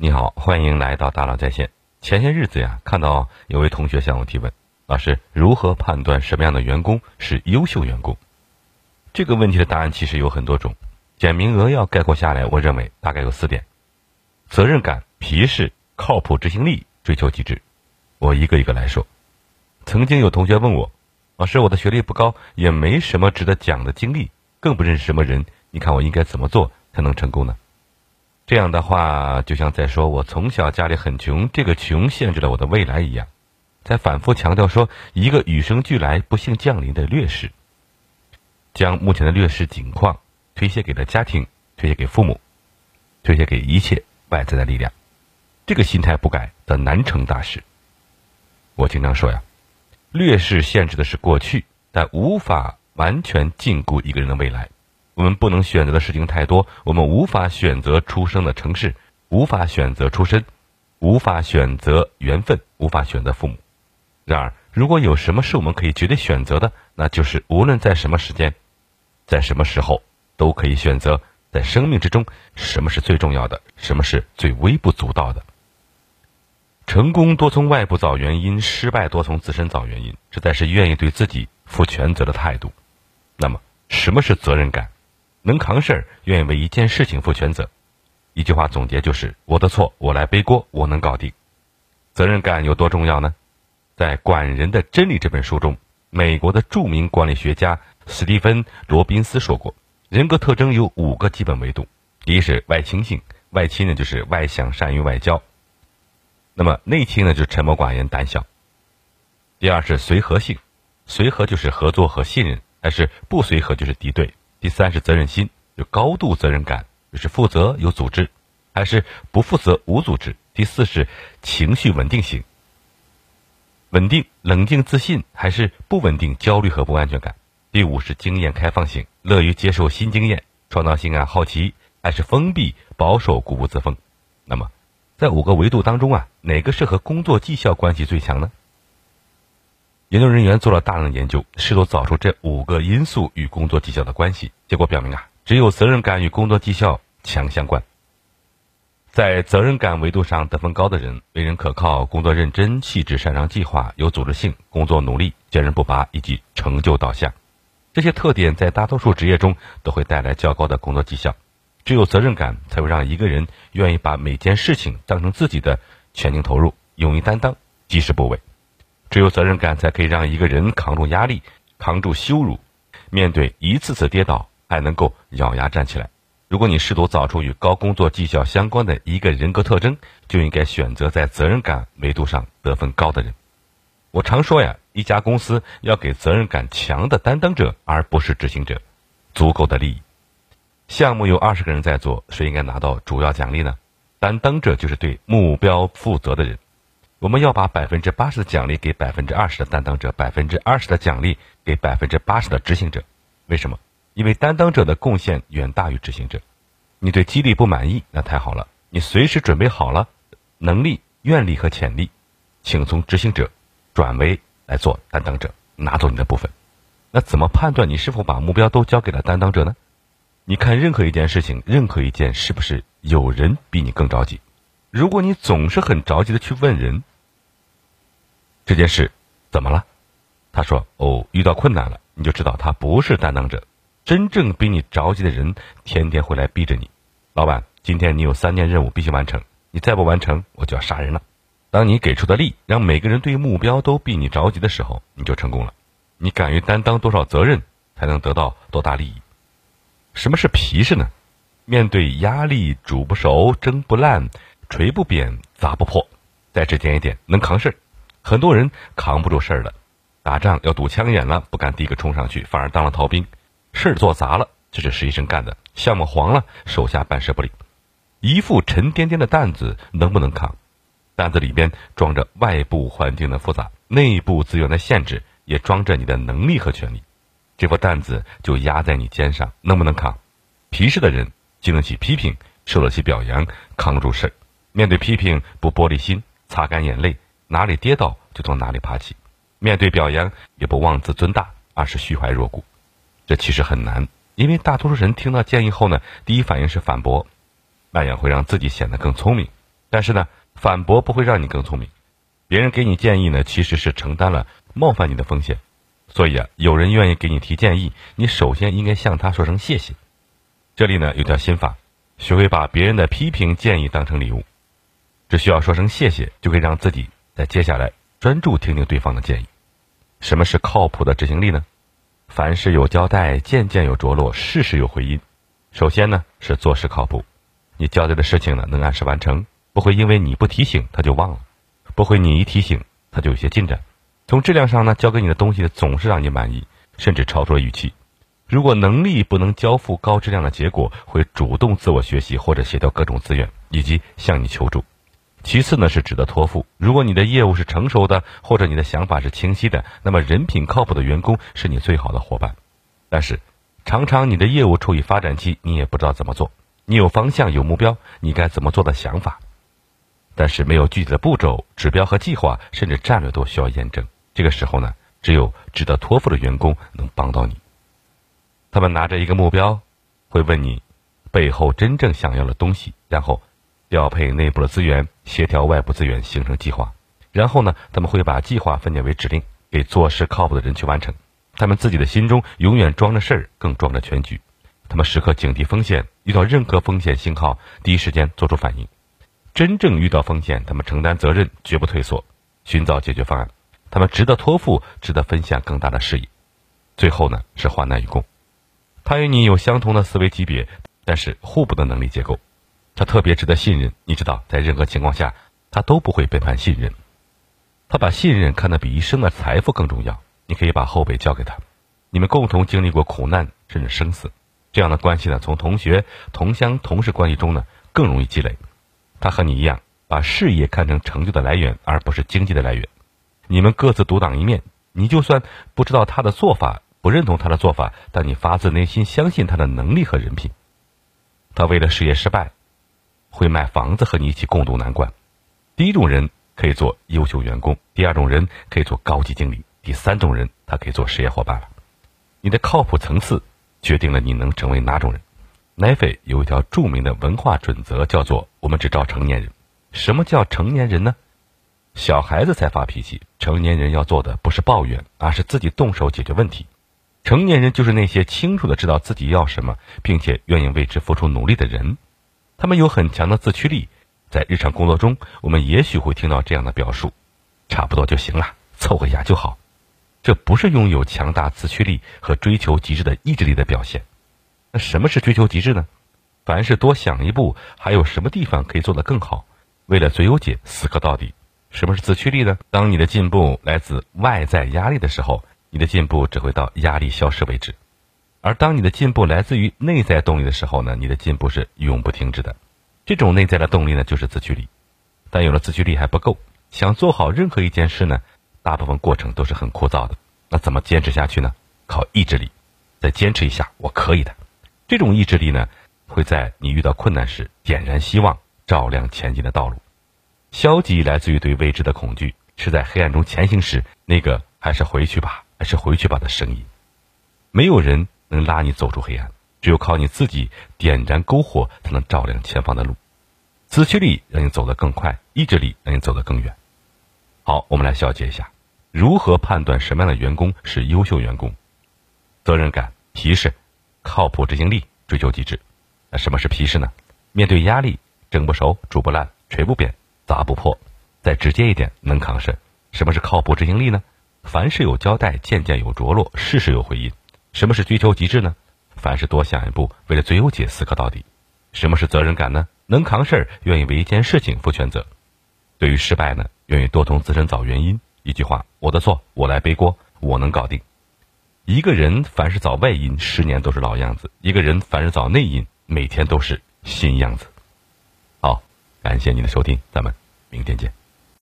你好，欢迎来到大佬在线。前些日子呀，看到有位同学向我提问：老师，如何判断什么样的员工是优秀员工？这个问题的答案其实有很多种，简明扼要概括下来，我认为大概有四点：责任感、皮实、靠谱执行力、追求极致。我一个一个来说。曾经有同学问我：老师，我的学历不高，也没什么值得讲的经历，更不认识什么人，你看我应该怎么做才能成功呢？这样的话，就像在说我从小家里很穷，这个穷限制了我的未来一样，在反复强调说一个与生俱来、不幸降临的劣势，将目前的劣势境况推卸给了家庭，推卸给父母，推卸给一切外在的力量，这个心态不改，则难成大事。我经常说呀，劣势限制的是过去，但无法完全禁锢一个人的未来。我们不能选择的事情太多，我们无法选择出生的城市，无法选择出身，无法选择缘分，无法选择父母。然而，如果有什么是我们可以绝对选择的，那就是无论在什么时间，在什么时候，都可以选择在生命之中什么是最重要的，什么是最微不足道的。成功多从外部找原因，失败多从自身找原因，这才是愿意对自己负全责的态度。那么，什么是责任感？能扛事儿，愿意为一件事情负全责。一句话总结就是：我的错，我来背锅，我能搞定。责任感有多重要呢？在《管人的真理》这本书中，美国的著名管理学家史蒂芬·罗宾斯说过，人格特征有五个基本维度。第一是外倾性，外倾呢就是外向、善于外交；那么内倾呢就是沉默寡言、胆小。第二是随和性，随和就是合作和信任，但是不随和就是敌对。第三是责任心，有高度责任感，就是负责有组织，还是不负责无组织。第四是情绪稳定型，稳定、冷静、自信，还是不稳定、焦虑和不安全感。第五是经验开放型，乐于接受新经验，创造性啊、好奇，还是封闭、保守、固步自封。那么，在五个维度当中啊，哪个是和工作绩效关系最强呢？研究人员做了大量的研究，试图找出这五个因素与工作绩效的关系。结果表明啊，只有责任感与工作绩效强相关。在责任感维度上得分高的人，为人可靠，工作认真、细致、擅长计划、有组织性、工作努力、坚韧不拔以及成就导向。这些特点在大多数职业中都会带来较高的工作绩效。只有责任感，才会让一个人愿意把每件事情当成自己的，全情投入，勇于担当，及时不畏。只有责任感，才可以让一个人扛住压力，扛住羞辱，面对一次次跌倒，还能够咬牙站起来。如果你试图找出与高工作绩效相关的一个人格特征，就应该选择在责任感维度上得分高的人。我常说呀，一家公司要给责任感强的担当者，而不是执行者，足够的利益。项目有二十个人在做，谁应该拿到主要奖励呢？担当者就是对目标负责的人。我们要把百分之八十的奖励给百分之二十的担当者，百分之二十的奖励给百分之八十的执行者。为什么？因为担当者的贡献远大于执行者。你对激励不满意，那太好了，你随时准备好了能力、愿力和潜力，请从执行者转为来做担当者，拿走你的部分。那怎么判断你是否把目标都交给了担当者呢？你看任何一件事情，任何一件是不是有人比你更着急？如果你总是很着急的去问人这件事怎么了，他说哦遇到困难了，你就知道他不是担当者。真正比你着急的人，天天会来逼着你。老板，今天你有三件任务必须完成，你再不完成，我就要杀人了。当你给出的力让每个人对目标都比你着急的时候，你就成功了。你敢于担当多少责任，才能得到多大利益？什么是皮实呢？面对压力，煮不熟，蒸不烂。锤不扁，砸不破。再直接一点，能扛事儿。很多人扛不住事儿了，打仗要堵枪眼了，不敢第一个冲上去，反而当了逃兵。事儿做砸了，这是实习生干的；项目黄了，手下办事不力。一副沉甸甸的担子，能不能扛？担子里边装着外部环境的复杂，内部资源的限制，也装着你的能力和权利。这副担子就压在你肩上，能不能扛？皮实的人经得起批评，受得起表扬，扛得住事儿。面对批评不玻璃心，擦干眼泪，哪里跌倒就从哪里爬起；面对表扬也不妄自尊大，而是虚怀若谷。这其实很难，因为大多数人听到建议后呢，第一反应是反驳，那样会让自己显得更聪明。但是呢，反驳不会让你更聪明。别人给你建议呢，其实是承担了冒犯你的风险。所以啊，有人愿意给你提建议，你首先应该向他说声谢谢。这里呢有条心法，学会把别人的批评建议当成礼物，只需要说声谢谢，就可以让自己在接下来专注听听对方的建议。什么是靠谱的执行力呢？凡事有交代，件件有着落，事事有回音。首先呢是做事靠谱，你交代的事情呢能按时完成，不会因为你不提醒他就忘了，不会你一提醒他就有些进展。从质量上呢，交给你的东西总是让你满意，甚至超出了预期。如果能力不能交付高质量的结果，会主动自我学习或者协调各种资源，以及向你求助。其次呢，是值得托付。如果你的业务是成熟的，或者你的想法是清晰的，那么人品靠谱的员工是你最好的伙伴。但是，常常你的业务处于发展期，你也不知道怎么做。你有方向、有目标，你该怎么做的想法，但是没有具体的步骤、指标和计划，甚至战略都需要验证。这个时候呢，只有值得托付的员工能帮到你。他们拿着一个目标，会问你背后真正想要的东西，然后调配内部的资源，协调外部资源，形成计划。然后呢，他们会把计划分解为指令，给做事靠谱的人去完成。他们自己的心中永远装着事儿，更装着全局。他们时刻警惕风险，遇到任何风险信号，第一时间做出反应。真正遇到风险，他们承担责任，绝不退缩，寻找解决方案。他们值得托付，值得分享更大的事业。最后呢，是患难与共。他与你有相同的思维级别，但是互补的能力结构。他特别值得信任。你知道，在任何情况下，他都不会背叛信任。他把信任看得比一生的财富更重要。你可以把后背交给他，你们共同经历过苦难甚至生死，这样的关系呢，从同学、同乡、同事关系中呢，更容易积累。他和你一样，把事业看成成就的来源，而不是经济的来源。你们各自独当一面，你就算不知道他的做法，不认同他的做法，但你发自内心相信他的能力和人品。他为了事业失败，会卖房子和你一起共度难关。第一种人可以做优秀员工，第二种人可以做高级经理，第三种人他可以做事业伙伴了。你的靠谱层次决定了你能成为哪种人。奈飞有一条著名的文化准则，叫做“我们只招成年人”。什么叫成年人呢？小孩子才发脾气，成年人要做的不是抱怨，而是自己动手解决问题。成年人就是那些清楚的知道自己要什么，并且愿意为之付出努力的人。他们有很强的自驱力，在日常工作中，我们也许会听到这样的表述：“差不多就行了，凑合一下就好。”这不是拥有强大自驱力和追求极致的意志力的表现。那什么是追求极致呢？凡事多想一步，还有什么地方可以做得更好？为了最优解，死磕到底。什么是自驱力呢？当你的进步来自外在压力的时候，你的进步只会到压力消失为止；而当你的进步来自于内在动力的时候呢，你的进步是永不停止的。这种内在的动力呢，就是自驱力。但有了自驱力还不够，想做好任何一件事呢，大部分过程都是很枯燥的。那怎么坚持下去呢？靠意志力。再坚持一下，我可以的。这种意志力呢，会在你遇到困难时点燃希望，照亮前进的道路。消极来自于对未知的恐惧，是在黑暗中前行时那个“还是回去吧，还是回去吧”的声音。没有人能拉你走出黑暗，只有靠你自己点燃篝火，才能照亮前方的路。自驱力让你走得更快，意志力让你走得更远。好，我们来小结一下：如何判断什么样的员工是优秀员工？责任感、皮实、靠谱、执行力、追求极致。那什么是皮实呢？面对压力，蒸不熟、煮不烂、锤不扁。砸不破，再直接一点，能扛事。什么是靠谱执行力呢？凡事有交代，件件有着落，事事有回音。什么是追求极致呢？凡事多想一步，为了最优解死磕到底。什么是责任感呢？能扛事儿，愿意为一件事情负全责。对于失败呢，愿意多从自身找原因。一句话，我的错，我来背锅，我能搞定。一个人凡是找外因，十年都是老样子；一个人凡是找内因，每天都是新样子。好感谢您的收听，咱们明天见。